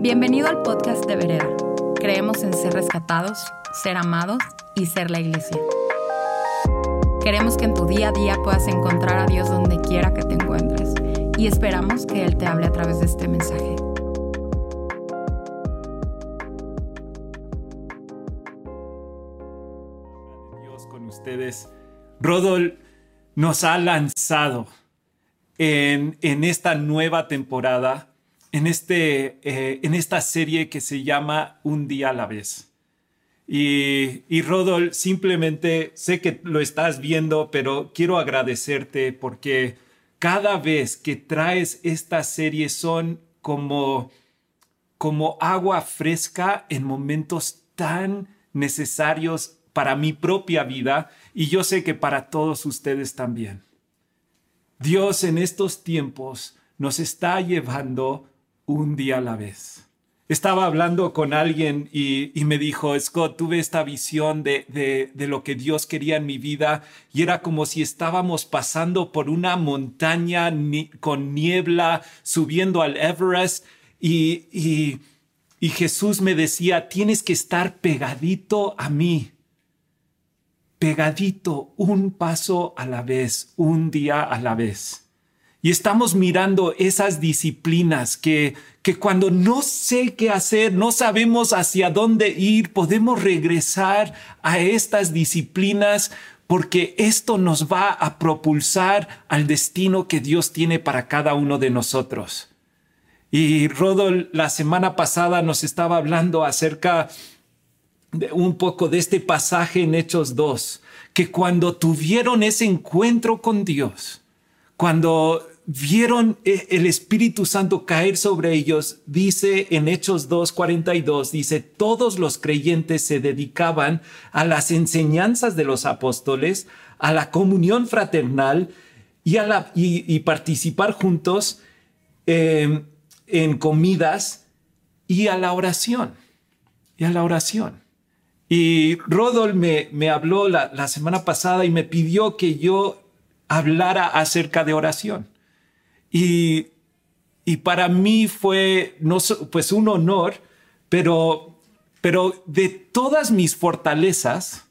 Bienvenido al podcast de Vereda. Creemos en ser rescatados, ser amados y ser la iglesia. Queremos que en tu día a día puedas encontrar a Dios donde quiera que te encuentres y esperamos que Él te hable a través de este mensaje. Dios con ustedes. Rodol nos ha lanzado en, en esta nueva temporada, en, este, eh, en esta serie que se llama Un día a la vez. Y, y Rodol, simplemente sé que lo estás viendo, pero quiero agradecerte porque cada vez que traes esta serie son como, como agua fresca en momentos tan necesarios para mi propia vida y yo sé que para todos ustedes también. Dios en estos tiempos nos está llevando un día a la vez. Estaba hablando con alguien y, me dijo, Scott, tuve esta visión de, de, lo que Dios quería en mi vida y era como si estábamos pasando por una montaña con niebla, subiendo al Everest y, y, Jesús me decía, tienes que estar pegadito a mí pegadito, un paso a la vez, un día a la vez. Y estamos mirando esas disciplinas que, que cuando no sé qué hacer, no sabemos hacia dónde ir, podemos regresar a estas disciplinas porque esto nos va a propulsar al destino que Dios tiene para cada uno de nosotros. Y Rodol la semana pasada nos estaba hablando acerca un poco de este pasaje en Hechos 2, que cuando tuvieron ese encuentro con Dios, cuando vieron e, el Espíritu Santo caer sobre ellos, dice en Hechos 2.42, dice, todos los creyentes se dedicaban a las enseñanzas de los apóstoles, a la comunión fraternal y, a la, y, participar juntos em, en comidas y a la oración. Y a la oración. Y Rodol me, me habló la, la, semana pasada y me pidió que yo hablara acerca de oración. Y, y para mí fue no, pues un honor, pero, pero de todas mis fortalezas,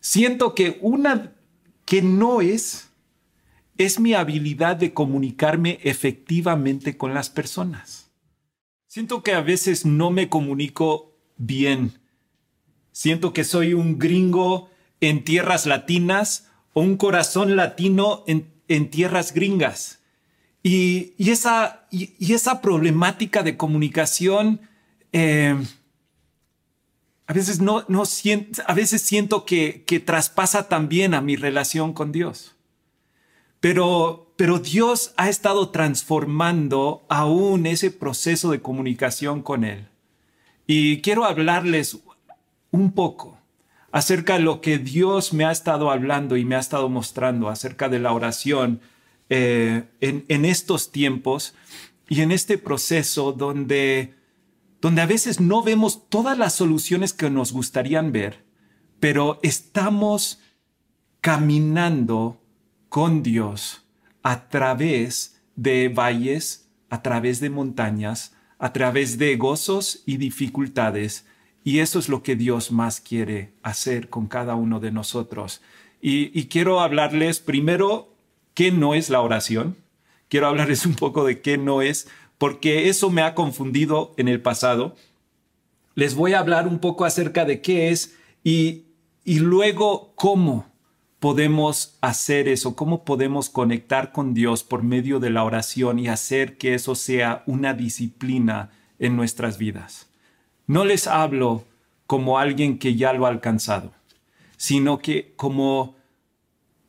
siento que una que no es, es mi habilidad de comunicarme efectivamente con las personas. Siento que a veces no me comunico bien Siento que soy un gringo en tierras latinas o un corazón latino en, tierras gringas. Y, esa, y, esa problemática de comunicación, eh, a veces no, no siento, a veces siento que, que traspasa también a mi relación con Dios. Pero, pero Dios ha estado transformando aún ese proceso de comunicación con Él. Y quiero hablarles un poco acerca de lo que Dios me ha estado hablando y me ha estado mostrando acerca de la oración eh, en, estos tiempos y en este proceso donde, donde a veces no vemos todas las soluciones que nos gustarían ver, pero estamos caminando con Dios a través de valles, a través de montañas, a través de gozos y dificultades y eso es lo que Dios más quiere hacer con cada uno de nosotros. Y, quiero hablarles primero qué no es la oración. Quiero hablarles un poco de qué no es, porque eso me ha confundido en el pasado. Les voy a hablar un poco acerca de qué es y, y luego cómo podemos hacer eso, cómo podemos conectar con Dios por medio de la oración y hacer que eso sea una disciplina en nuestras vidas. No les hablo como alguien que ya lo ha alcanzado, sino que como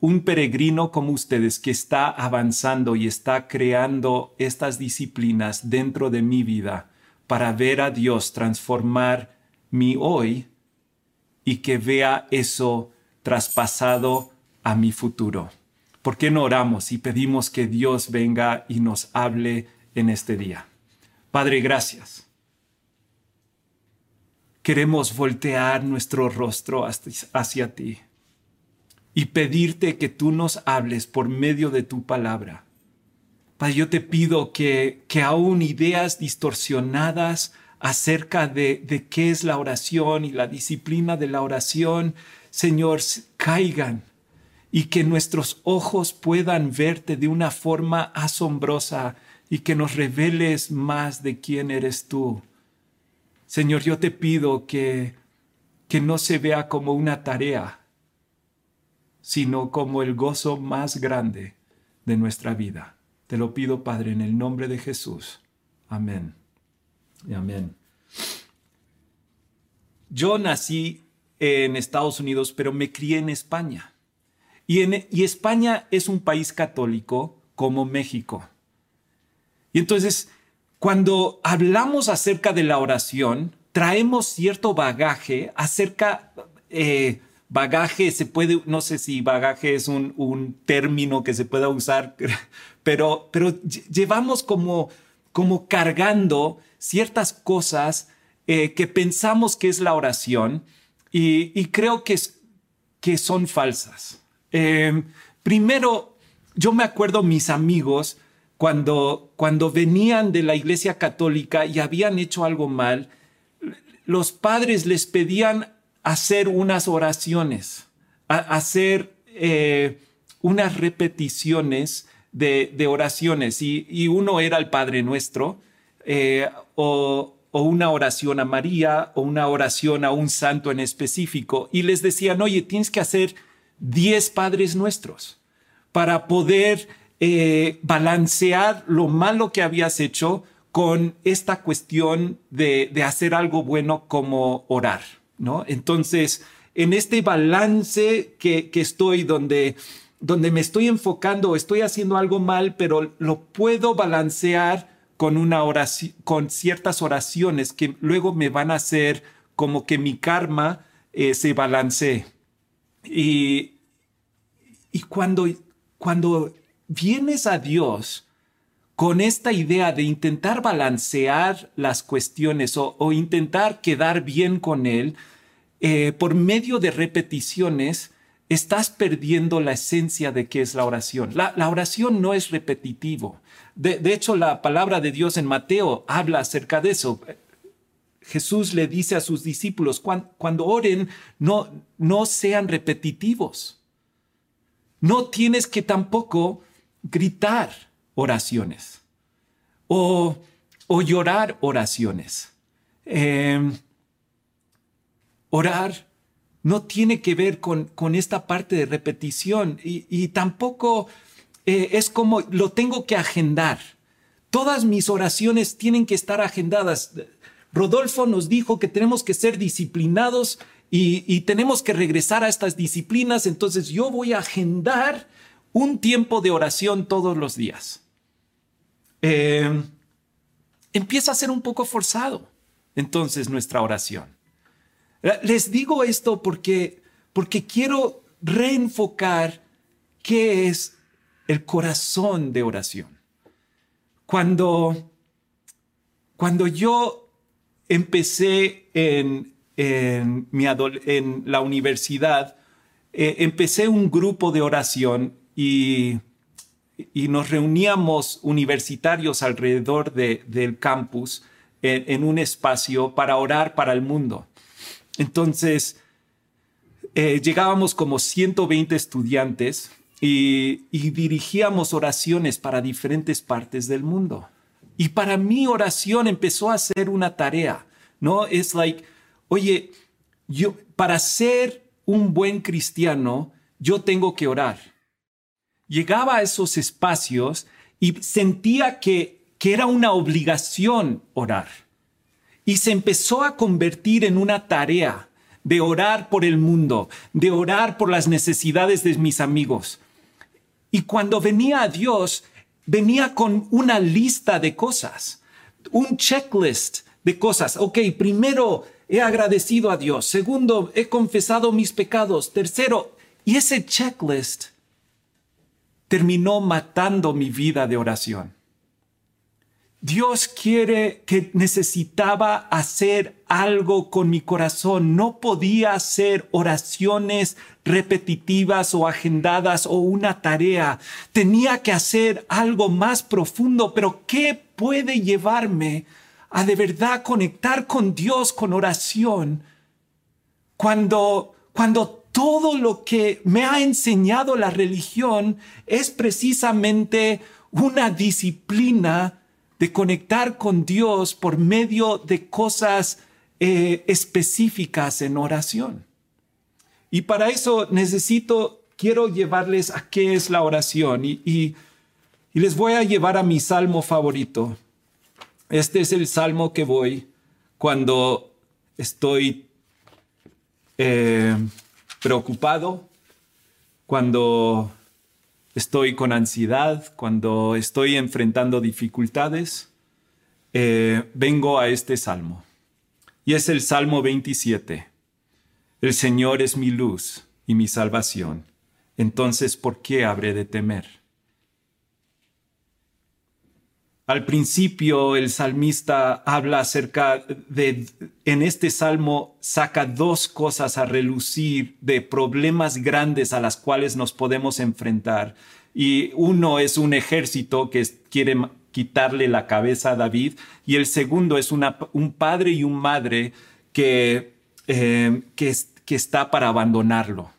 un peregrino como ustedes que está avanzando y está creando estas disciplinas dentro de mi vida para ver a Dios transformar mi hoy y que vea eso traspasado a mi futuro. ¿Por qué no oramos y pedimos que Dios venga y nos hable en este día? Padre, gracias queremos voltear nuestro rostro hacia ti y pedirte que tú nos hables por medio de tu palabra. Padre, yo te pido que, que aún ideas distorsionadas acerca de, de qué es la oración y la disciplina de la oración, Señor, caigan y que nuestros ojos puedan verte de una forma asombrosa y que nos reveles más de quién eres tú. Señor, yo te pido que, que no se vea como una tarea, sino como el gozo más grande de nuestra vida. Te lo pido, Padre, en el nombre de Jesús. Amén y amén. Yo nací en Estados Unidos, pero me crié en España. Y, en, y España es un país católico como México. Y entonces, cuando hablamos acerca de la oración, traemos cierto bagaje acerca, eh, bagaje se puede, no sé si bagaje es un, un término que se pueda usar, pero, pero llevamos como, como cargando ciertas cosas eh, que pensamos que es la oración y, creo que, es, que son falsas. Eh, primero, yo me acuerdo mis amigos cuando, cuando venían de la iglesia católica y habían hecho algo mal, los padres les pedían hacer unas oraciones, hacer eh, unas repeticiones de, oraciones. Y, uno era el Padre Nuestro o, o una oración a María o una oración a un santo en específico. Y les decían, oye, tienes que hacer 10 Padres Nuestros para poder eh, balancear lo malo que habías hecho con esta cuestión de, hacer algo bueno como orar, ¿no? Entonces, en este balance que, que estoy donde donde me estoy enfocando, estoy haciendo algo mal, pero lo puedo balancear con una oración, con ciertas oraciones que luego me van a hacer como que mi karma eh, se balancee. Y, y cuando, cuando vienes a Dios con esta idea de intentar balancear las cuestiones o, intentar quedar bien con Él, eh, por medio de repeticiones, estás perdiendo la esencia de qué es la oración. La, oración no es repetitivo. De, hecho, la palabra de Dios en Mateo habla acerca de eso. Jesús le dice a sus discípulos, cuando, oren, no, no sean repetitivos. No tienes que tampoco gritar oraciones o, o llorar oraciones. Em, orar no tiene que ver con, con esta parte de repetición y, y tampoco eh, es como lo tengo que agendar. Todas mis oraciones tienen que estar agendadas. Rodolfo nos dijo que tenemos que ser disciplinados y, tenemos que regresar a estas disciplinas, entonces yo voy a agendar un tiempo de oración todos los días. Eh, empieza a ser un poco forzado entonces nuestra oración. Les digo esto porque, porque quiero reenfocar qué es el corazón de oración. Cuando, cuando yo empecé en, en, mi en la universidad, eh, empecé un grupo de oración y, y nos reuníamos universitarios alrededor de, del campus en, un espacio para orar para el mundo. Entonces, eh, llegábamos como 120 estudiantes y, dirigíamos oraciones para diferentes partes del mundo. Y para mí oración empezó a ser una tarea, ¿no? Es like, oye, yo, para ser un buen cristiano, yo tengo que orar. Llegaba a esos espacios y sentía que, que era una obligación orar. Y se empezó a convertir en una tarea de orar por el mundo, de orar por las necesidades de mis amigos, y cuando venía a Dios, venía con una lista de cosas, un checklist de cosas. Ok, primero he agradecido a Dios. Segundo, he confesado mis pecados. Tercero, y ese checklist terminó matando mi vida de oración. Dios quiere que necesitaba hacer algo con mi corazón. No podía hacer oraciones repetitivas o agendadas o una tarea. Tenía que hacer algo más profundo. Pero ¿qué puede llevarme a de verdad conectar con Dios con oración cuando, cuando todo lo que me ha enseñado la religión es precisamente una disciplina de conectar con Dios por medio de cosas eh, específicas en oración. Y para eso necesito, quiero llevarles a qué es la oración y, les voy a llevar a mi salmo favorito. Este es el salmo que voy cuando estoy eh, preocupado, cuando estoy con ansiedad, cuando estoy enfrentando dificultades. Eh, vengo a este salmo. Y es el Salmo 27. El Señor es mi luz y mi salvación. Entonces, ¿por qué habré de temer? Al principio el salmista habla acerca de, en este salmo saca dos cosas a relucir de problemas grandes a las cuales nos podemos enfrentar. Y uno es un ejército que quiere quitarle la cabeza a David y el segundo es un padre y un madre que, eh, que, que está para abandonarlo.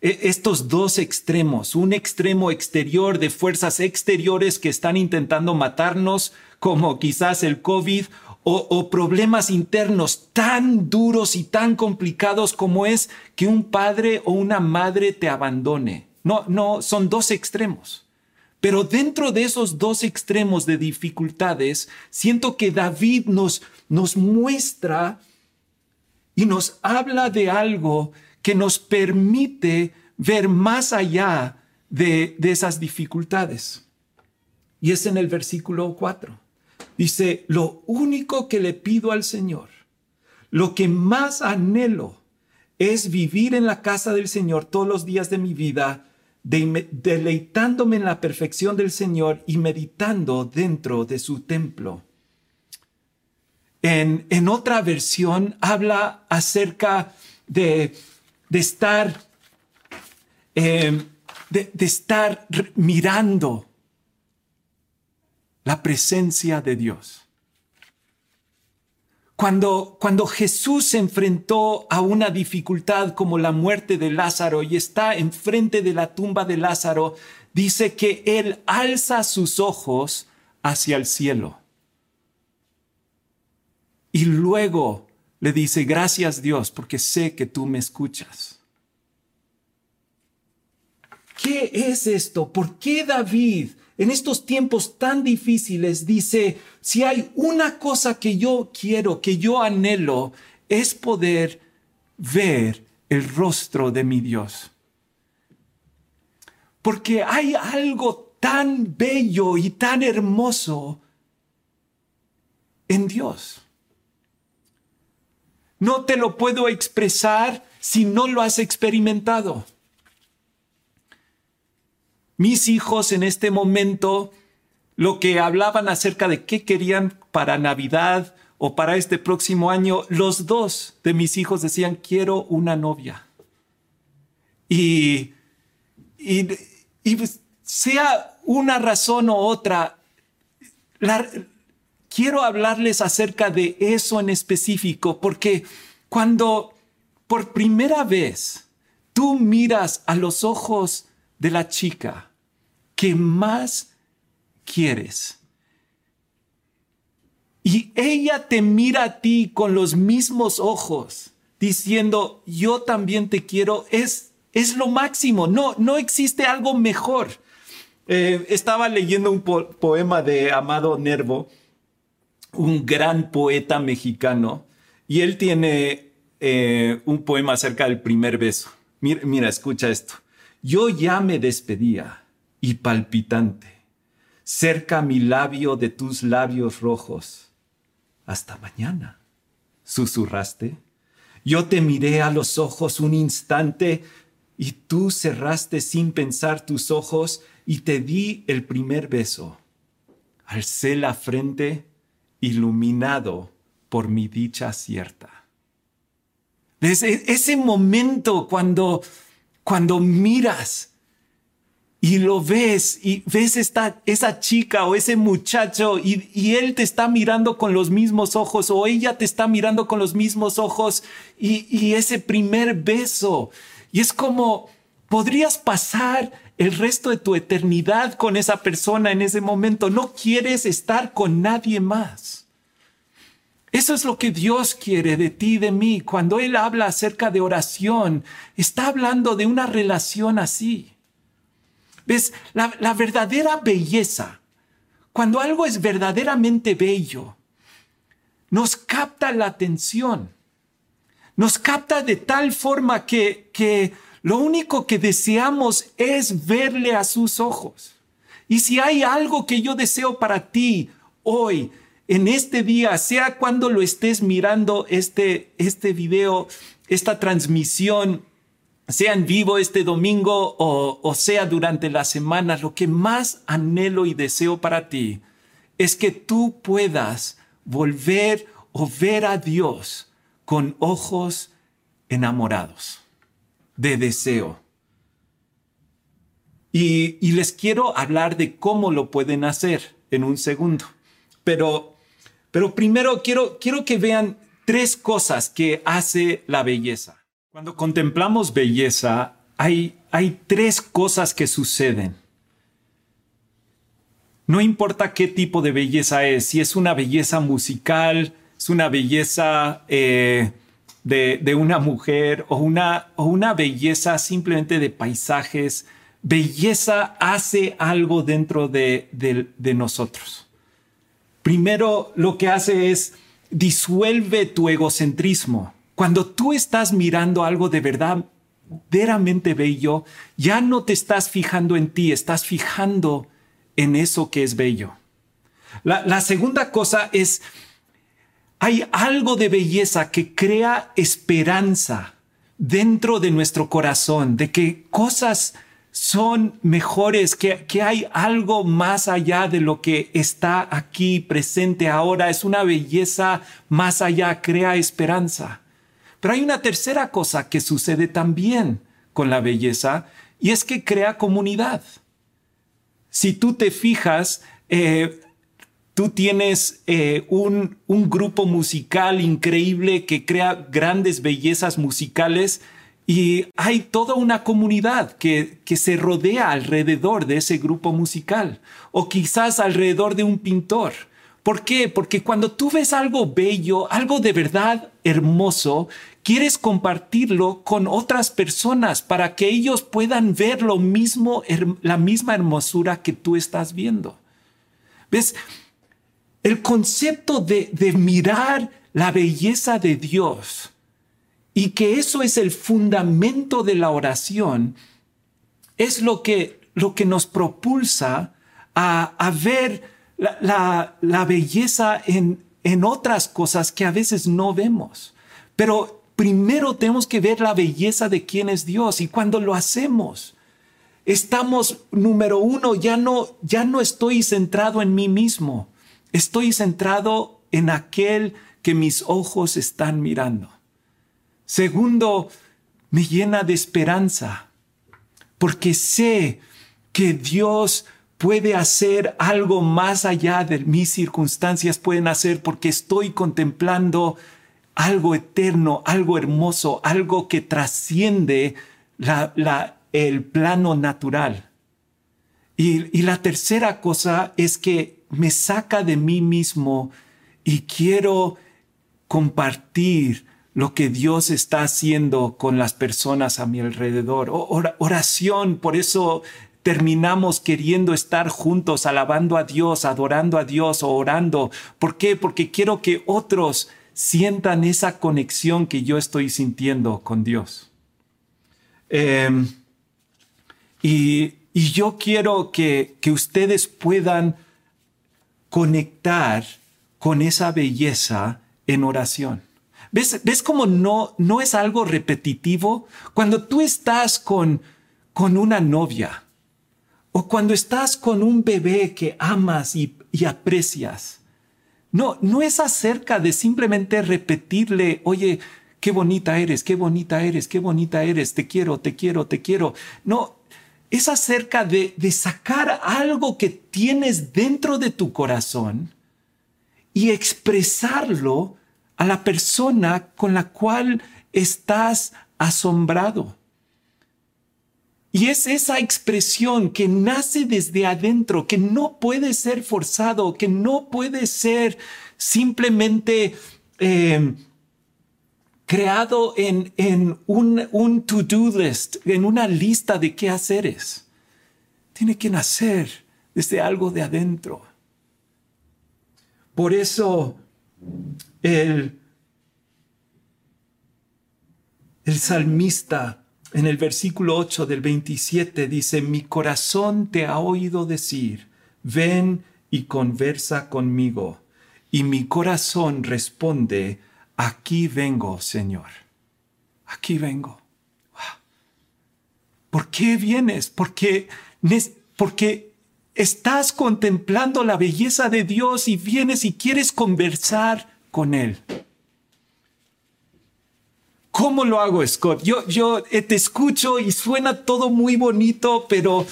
E, estos dos extremos, un extremo exterior de fuerzas exteriores que están intentando matarnos, como quizás el COVID, o, problemas internos tan duros y tan complicados como es que un padre o una madre te abandone. No, no, son dos extremos. Pero dentro de esos dos extremos de dificultades, siento que David nos, nos muestra y nos habla de algo que nos permite ver más allá de, esas dificultades. Y es en el versículo 4. Dice, lo único que le pido al Señor, lo que más anhelo, es vivir en la casa del Señor todos los días de mi vida, deleitándome en la perfección del Señor y meditando dentro de su templo. En, en otra versión habla acerca de, de estar, eh, de, de estar mirando la presencia de Dios. Cuando, cuando, Jesús se enfrentó a una dificultad como la muerte de Lázaro y está enfrente de la tumba de Lázaro, dice que Él alza sus ojos hacia el cielo. Y luego le dice, gracias Dios, porque sé que tú me escuchas. ¿Qué es esto? ¿Por qué David en estos tiempos tan difíciles dice, si hay una cosa que yo quiero, que yo anhelo, es poder ver el rostro de mi Dios? Porque hay algo tan bello y tan hermoso en Dios. No te lo puedo expresar si no lo has experimentado. Mis hijos en este momento, lo que hablaban acerca de qué querían para Navidad o para este próximo año, los dos de mis hijos decían, quiero una novia. Y, y, sea una razón u otra, la, quiero hablarles acerca de eso en específico, porque cuando por primera vez tú miras a los ojos de la chica que más quieres, y ella te mira a ti con los mismos ojos, diciendo, yo también te quiero, es, es lo máximo, no, no existe algo mejor. Eh, estaba leyendo un poema de Amado Nervo, un gran poeta mexicano, y él tiene eh, un poema acerca del primer beso. Mira, mira, escucha esto. Yo ya me despedía y palpitante, cerca mi labio de tus labios rojos. Hasta mañana, susurraste. Yo te miré a los ojos un instante y tú cerraste sin pensar tus ojos y te di el primer beso. Alcé la frente iluminado por mi dicha cierta. Desde ese momento cuando, cuando miras y lo ves y ves esta, esa chica o ese muchacho y, y, él te está mirando con los mismos ojos o ella te está mirando con los mismos ojos y, y ese primer beso. Y es como, podrías pasar el resto de tu eternidad con esa persona en ese momento. No quieres estar con nadie más. Eso es lo que Dios quiere de ti y de mí. Cuando Él habla acerca de oración, está hablando de una relación así. ¿Ves? La, la verdadera belleza, cuando algo es verdaderamente bello, nos capta la atención. Nos capta de tal forma que, que lo único que deseamos es verle a sus ojos. Y si hay algo que yo deseo para ti hoy, en este día, sea cuando lo estés mirando este, este video, esta transmisión, sea en vivo este domingo o, o sea durante la semana, lo que más anhelo y deseo para ti es que tú puedas volver o ver a Dios con ojos enamorados, de deseo. Y, les quiero hablar de cómo lo pueden hacer en un segundo. Pero pero primero quiero, quiero que vean tres cosas que hace la belleza. Cuando contemplamos belleza, hay, hay tres cosas que suceden. No importa qué tipo de belleza es, si es una belleza musical, es una belleza eh, de, de, una mujer o una, o una belleza simplemente de paisajes, belleza hace algo dentro de, de, nosotros primero lo que hace es disuelve tu egocentrismo. Cuando tú estás mirando algo de verdad verdaderamente bello, ya no te estás fijando en ti, estás fijando en eso que es bello. La, la segunda cosa es, hay algo de belleza que crea esperanza dentro de nuestro corazón, de que cosas son mejores, que, que, hay algo más allá de lo que está aquí presente ahora. Es una belleza más allá, crea esperanza. Pero hay una tercera cosa que sucede también con la belleza y es que crea comunidad. Si tú te fijas, eh, tú tienes eh, un, un grupo musical increíble que crea grandes bellezas musicales, y hay toda una comunidad que, que se rodea alrededor de ese grupo musical o quizás alrededor de un pintor. ¿Por qué? Porque cuando tú ves algo bello, algo de verdad hermoso, quieres compartirlo con otras personas para que ellos puedan ver lo mismo, la misma hermosura que tú estás viendo. ¿Ves? El concepto de, mirar la belleza de Dios y que eso es el fundamento de la oración, es lo que, lo que nos propulsa a, ver la, la, la belleza en, en otras cosas que a veces no vemos. Pero primero tenemos que ver la belleza de quién es Dios y cuando lo hacemos, estamos, número uno, ya no, ya no estoy centrado en mí mismo, estoy centrado en aquel que mis ojos están mirando. Segundo, me llena de esperanza, porque sé que Dios puede hacer algo más allá de mis circunstancias, pueden hacer porque estoy contemplando algo eterno, algo hermoso, algo que trasciende la, la, el plano natural. Y, y la tercera cosa es que me saca de mí mismo y quiero compartir lo que Dios está haciendo con las personas a mi alrededor. oración, por eso terminamos queriendo estar juntos, alabando a Dios, adorando a Dios o orando. ¿Por qué? Porque quiero que otros sientan esa conexión que yo estoy sintiendo con Dios. Em, y, y, yo quiero que, que ustedes puedan conectar con esa belleza en oración. ¿Ves, ves cómo no, no es algo repetitivo? Cuando tú estás con, con una novia o cuando estás con un bebé que amas y, y aprecias, no, no es acerca de simplemente repetirle, oye, qué bonita eres, qué bonita eres, qué bonita eres, te quiero, te quiero, te quiero. No, es acerca de, de sacar algo que tienes dentro de tu corazón y expresarlo a la persona con la cual estás asombrado. Y es esa expresión que nace desde adentro, que no puede ser forzado, que no puede ser simplemente eh, creado en, en un, un to-do list, en una lista de qué haceres. Tiene que nacer desde algo de adentro. Por eso el, el salmista en el versículo 8 del 27 dice, mi corazón te ha oído decir, ven y conversa conmigo. Y mi corazón responde, aquí vengo, Señor. Aquí vengo. ¿Por qué vienes? Porque, estás contemplando la belleza de Dios y vienes y quieres conversar con Él. ¿Cómo lo hago, Scott? Yo, eh, te escucho y suena todo muy bonito, pero,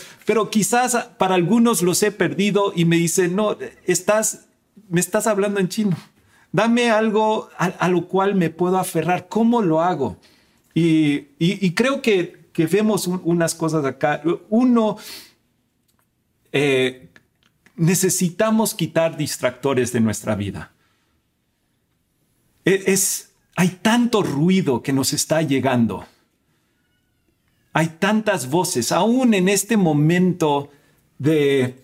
quizás para algunos los he perdido y me dicen, no, me estás hablando en chino. Dame algo a, lo cual me puedo aferrar. ¿Cómo lo hago? Y, y, creo que, que vemos unas cosas acá. Uno, eh, necesitamos quitar distractores de nuestra vida. E, es, hay tanto ruido que nos está llegando. Hay tantas voces, aún en este momento de,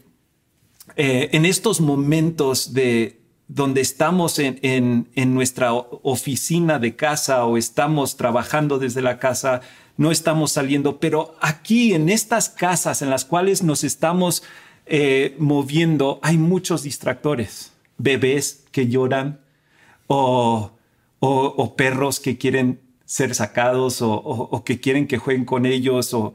eh, en estos momentos de donde estamos en, en nuestra oficina de casa o estamos trabajando desde la casa, no estamos saliendo, pero aquí en estas casas en las cuales nos estamos eh, moviendo hay muchos distractores, bebés que lloran o o, perros que quieren ser sacados o, que quieren que jueguen con ellos o,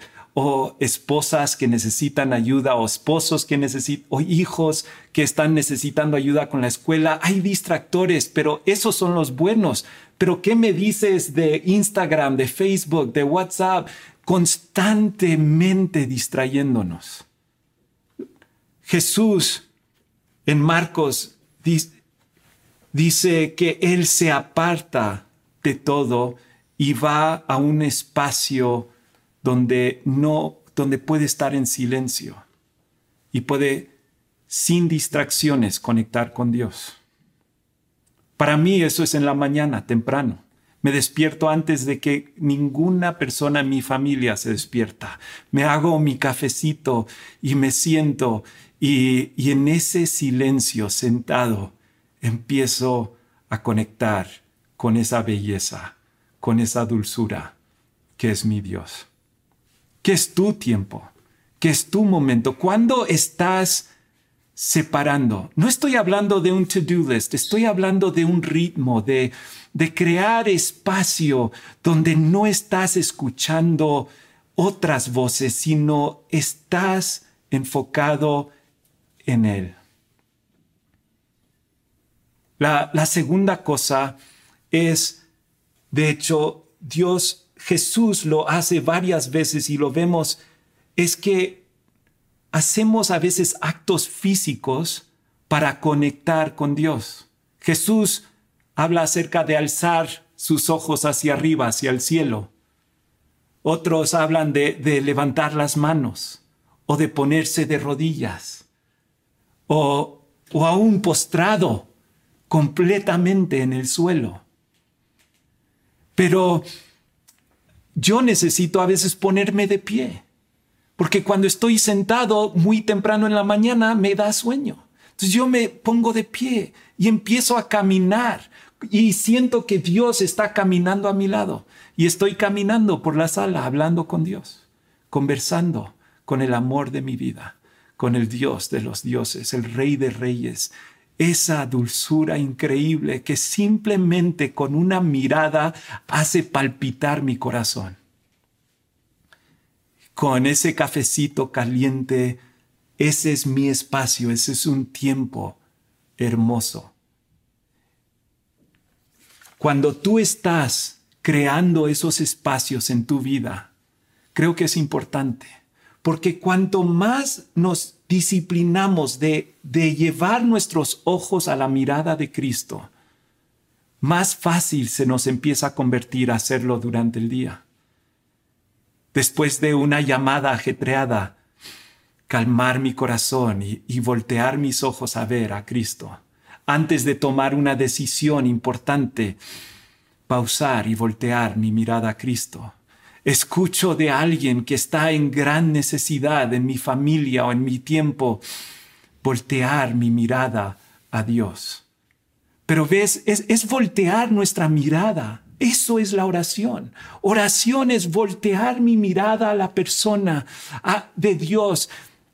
esposas que necesitan ayuda o esposos que necesitan o hijos que están necesitando ayuda con la escuela. Hay distractores, pero esos son los buenos. Pero ¿qué me dices de Instagram, de Facebook, de WhatsApp? Constantemente distrayéndonos. Jesús en Marcos dice que Él se aparta de todo y va a un espacio donde no, donde puede estar en silencio y puede sin distracciones conectar con Dios. Para mí eso es en la mañana, temprano. Me despierto antes de que ninguna persona en mi familia se despierta. Me hago mi cafecito y me siento y, y en ese silencio sentado empiezo a conectar con esa belleza, con esa dulzura que es mi Dios. ¿Qué es tu tiempo? ¿Qué es tu momento? ¿Cuándo estás separando? No estoy hablando de un to-do list, estoy hablando de un ritmo, de, de crear espacio donde no estás escuchando otras voces, sino estás enfocado en Él. La, segunda cosa es, de hecho, Dios, Jesús lo hace varias veces y lo vemos, es que hacemos a veces actos físicos para conectar con Dios. Jesús habla acerca de alzar sus ojos hacia arriba, hacia el cielo. Otros hablan de, de levantar las manos o de ponerse de rodillas o, o aún postrado completamente en el suelo. Pero yo necesito a veces ponerme de pie, porque cuando estoy sentado muy temprano en la mañana me da sueño. Entonces yo me pongo de pie y empiezo a caminar y siento que Dios está caminando a mi lado y estoy caminando por la sala hablando con Dios, conversando con el amor de mi vida, con el Dios de los dioses, el Rey de reyes, esa dulzura increíble que simplemente con una mirada hace palpitar mi corazón. Con ese cafecito caliente, ese es mi espacio, ese es un tiempo hermoso. Cuando tú estás creando esos espacios en tu vida, creo que es importante, porque cuanto más nos disciplinamos de, de llevar nuestros ojos a la mirada de Cristo, más fácil se nos empieza a convertir a hacerlo durante el día. Después de una llamada ajetreada, calmar mi corazón y, y, voltear mis ojos a ver a Cristo. Antes de tomar una decisión importante, pausar y voltear mi mirada a Cristo. Escucho de alguien que está en gran necesidad en mi familia o en mi tiempo, voltear mi mirada a Dios. Pero ves, es, es voltear nuestra mirada. Eso es la oración. Oración es voltear mi mirada a la persona a, de Dios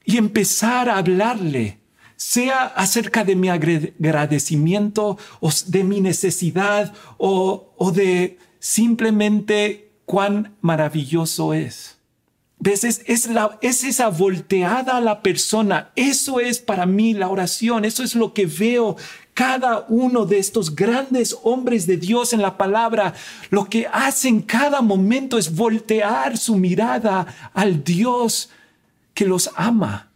y empezar a hablarle, sea acerca de mi agradecimiento o de mi necesidad o, o de simplemente cuán maravilloso es. ¿Ves? Es, es, la, es esa volteada a la persona. Eso es para mí la oración. Eso es lo que veo cada uno de estos grandes hombres de Dios en la palabra, lo que hacen cada momento es voltear su mirada al Dios que los ama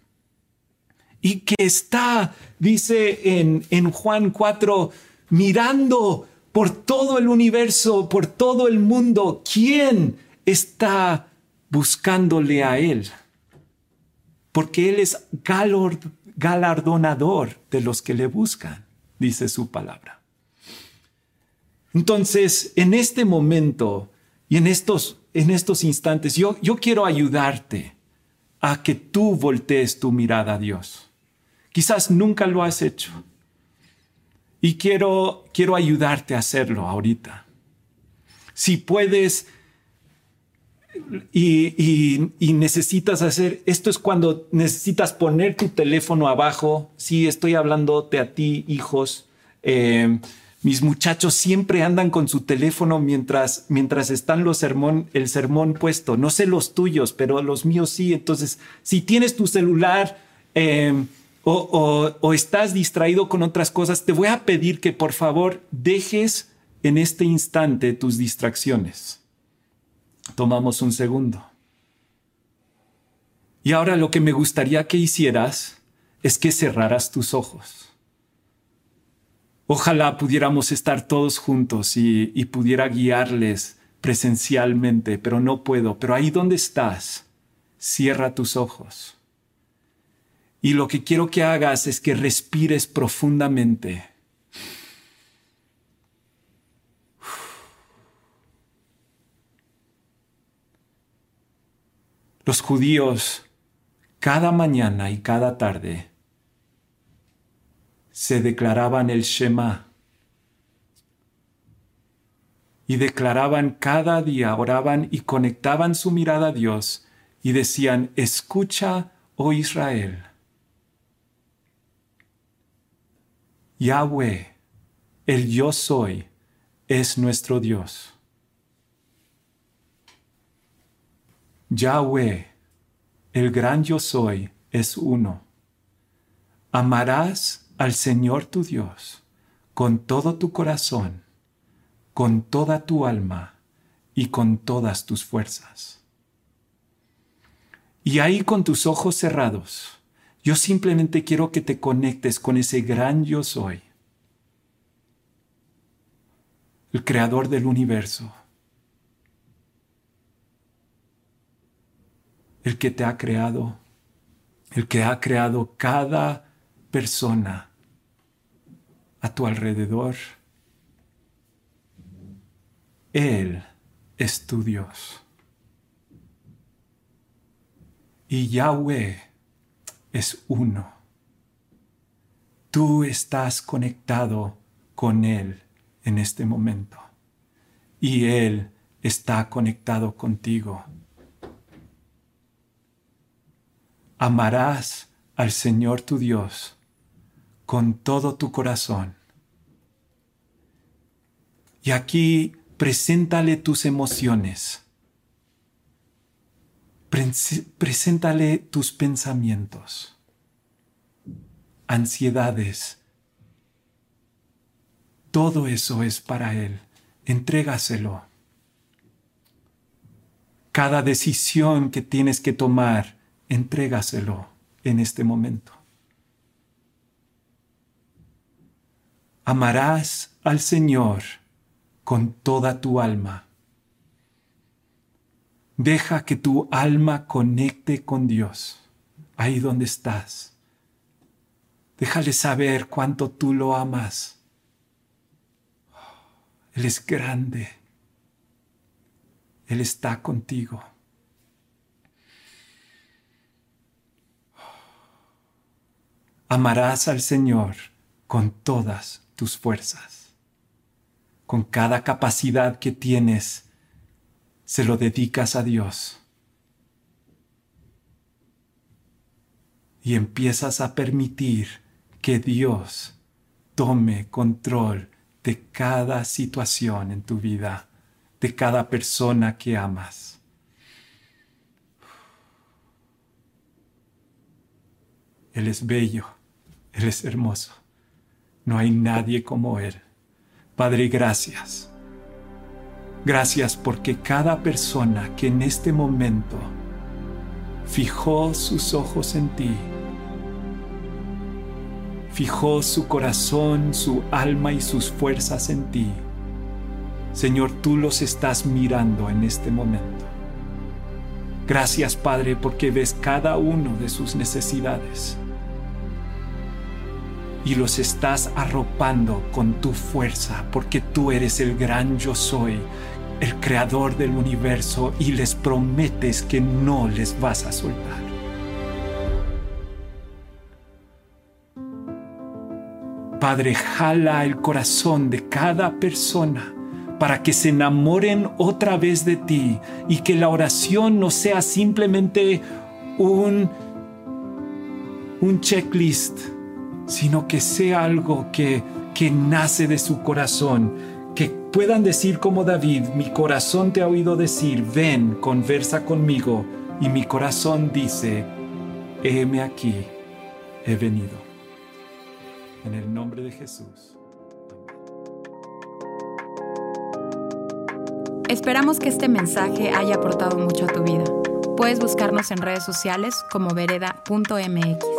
y que está, dice en, en Juan 4, mirando por todo el universo, por todo el mundo, ¿quién está buscándole a Él? Porque Él es galardonador de los que le buscan dice su palabra. Entonces, en este momento y en estos, instantes, yo, yo quiero ayudarte a que tú voltees tu mirada a Dios. Quizás nunca lo has hecho. Y quiero, quiero ayudarte a hacerlo ahorita. Si puedes y, y, necesitas hacer, esto es cuando necesitas poner tu teléfono abajo. Sí, estoy hablándote a ti, hijos. Eh, mis muchachos siempre andan con su teléfono mientras, mientras están los sermón, el sermón puesto. No sé los tuyos, pero los míos sí. Entonces, si tienes tu celular eh, o, o, estás distraído con otras cosas, te voy a pedir que por favor dejes en este instante tus distracciones Tomamos un segundo. Y ahora lo que me gustaría que hicieras es que cerraras tus ojos. Ojalá pudiéramos estar todos juntos y, y, pudiera guiarles presencialmente, pero no puedo. Pero ahí donde estás, cierra tus ojos. Y lo que quiero que hagas es que respires profundamente. Los judíos cada mañana y cada tarde se declaraban el Shema. Y declaraban cada día, oraban y conectaban su mirada a Dios y decían, escucha, oh Israel, Yahweh, el yo soy, es nuestro Dios. Yahweh, el gran yo soy, es uno. Amarás al Señor tu Dios con todo tu corazón, con toda tu alma y con todas tus fuerzas. Y ahí con tus ojos cerrados, yo simplemente quiero que te conectes con ese gran yo soy, el creador del universo el que te ha creado, el que ha creado cada persona a tu alrededor. Él es tu Dios. Y Yahweh es uno. Tú estás conectado con Él en este momento. Y Él está conectado contigo. amarás al Señor tu Dios con todo tu corazón. Y aquí preséntale tus emociones. Preséntale tus pensamientos, ansiedades. Todo eso es para Él. Entrégaselo. Cada decisión que tienes que tomar entrégaselo en este momento. Amarás al Señor con toda tu alma. Deja que tu alma conecte con Dios, ahí donde estás. Déjale saber cuánto tú lo amas. Él es grande. Él está contigo. Amarás al Señor con todas tus fuerzas. Con cada capacidad que tienes, se lo dedicas a Dios. Y empiezas a permitir que Dios tome control de cada situación en tu vida, de cada persona que amas. Él es bello él es hermoso. No hay nadie como Él. Padre, gracias. Gracias porque cada persona que en este momento fijó sus ojos en ti, fijó su corazón, su alma y sus fuerzas en ti, Señor, tú los estás mirando en este momento. Gracias, Padre, porque ves cada uno de sus necesidades y los estás arropando con tu fuerza, porque tú eres el gran yo soy, el creador del universo, y les prometes que no les vas a soltar. Padre, jala el corazón de cada persona para que se enamoren otra vez de ti y que la oración no sea simplemente un, un checklist sino que sea algo que, que nace de su corazón, que puedan decir como David, mi corazón te ha oído decir, ven, conversa conmigo, y mi corazón dice, heme aquí, he venido. En el nombre de Jesús. Esperamos que este mensaje haya aportado mucho a tu vida. Puedes buscarnos en redes sociales como vereda.mx.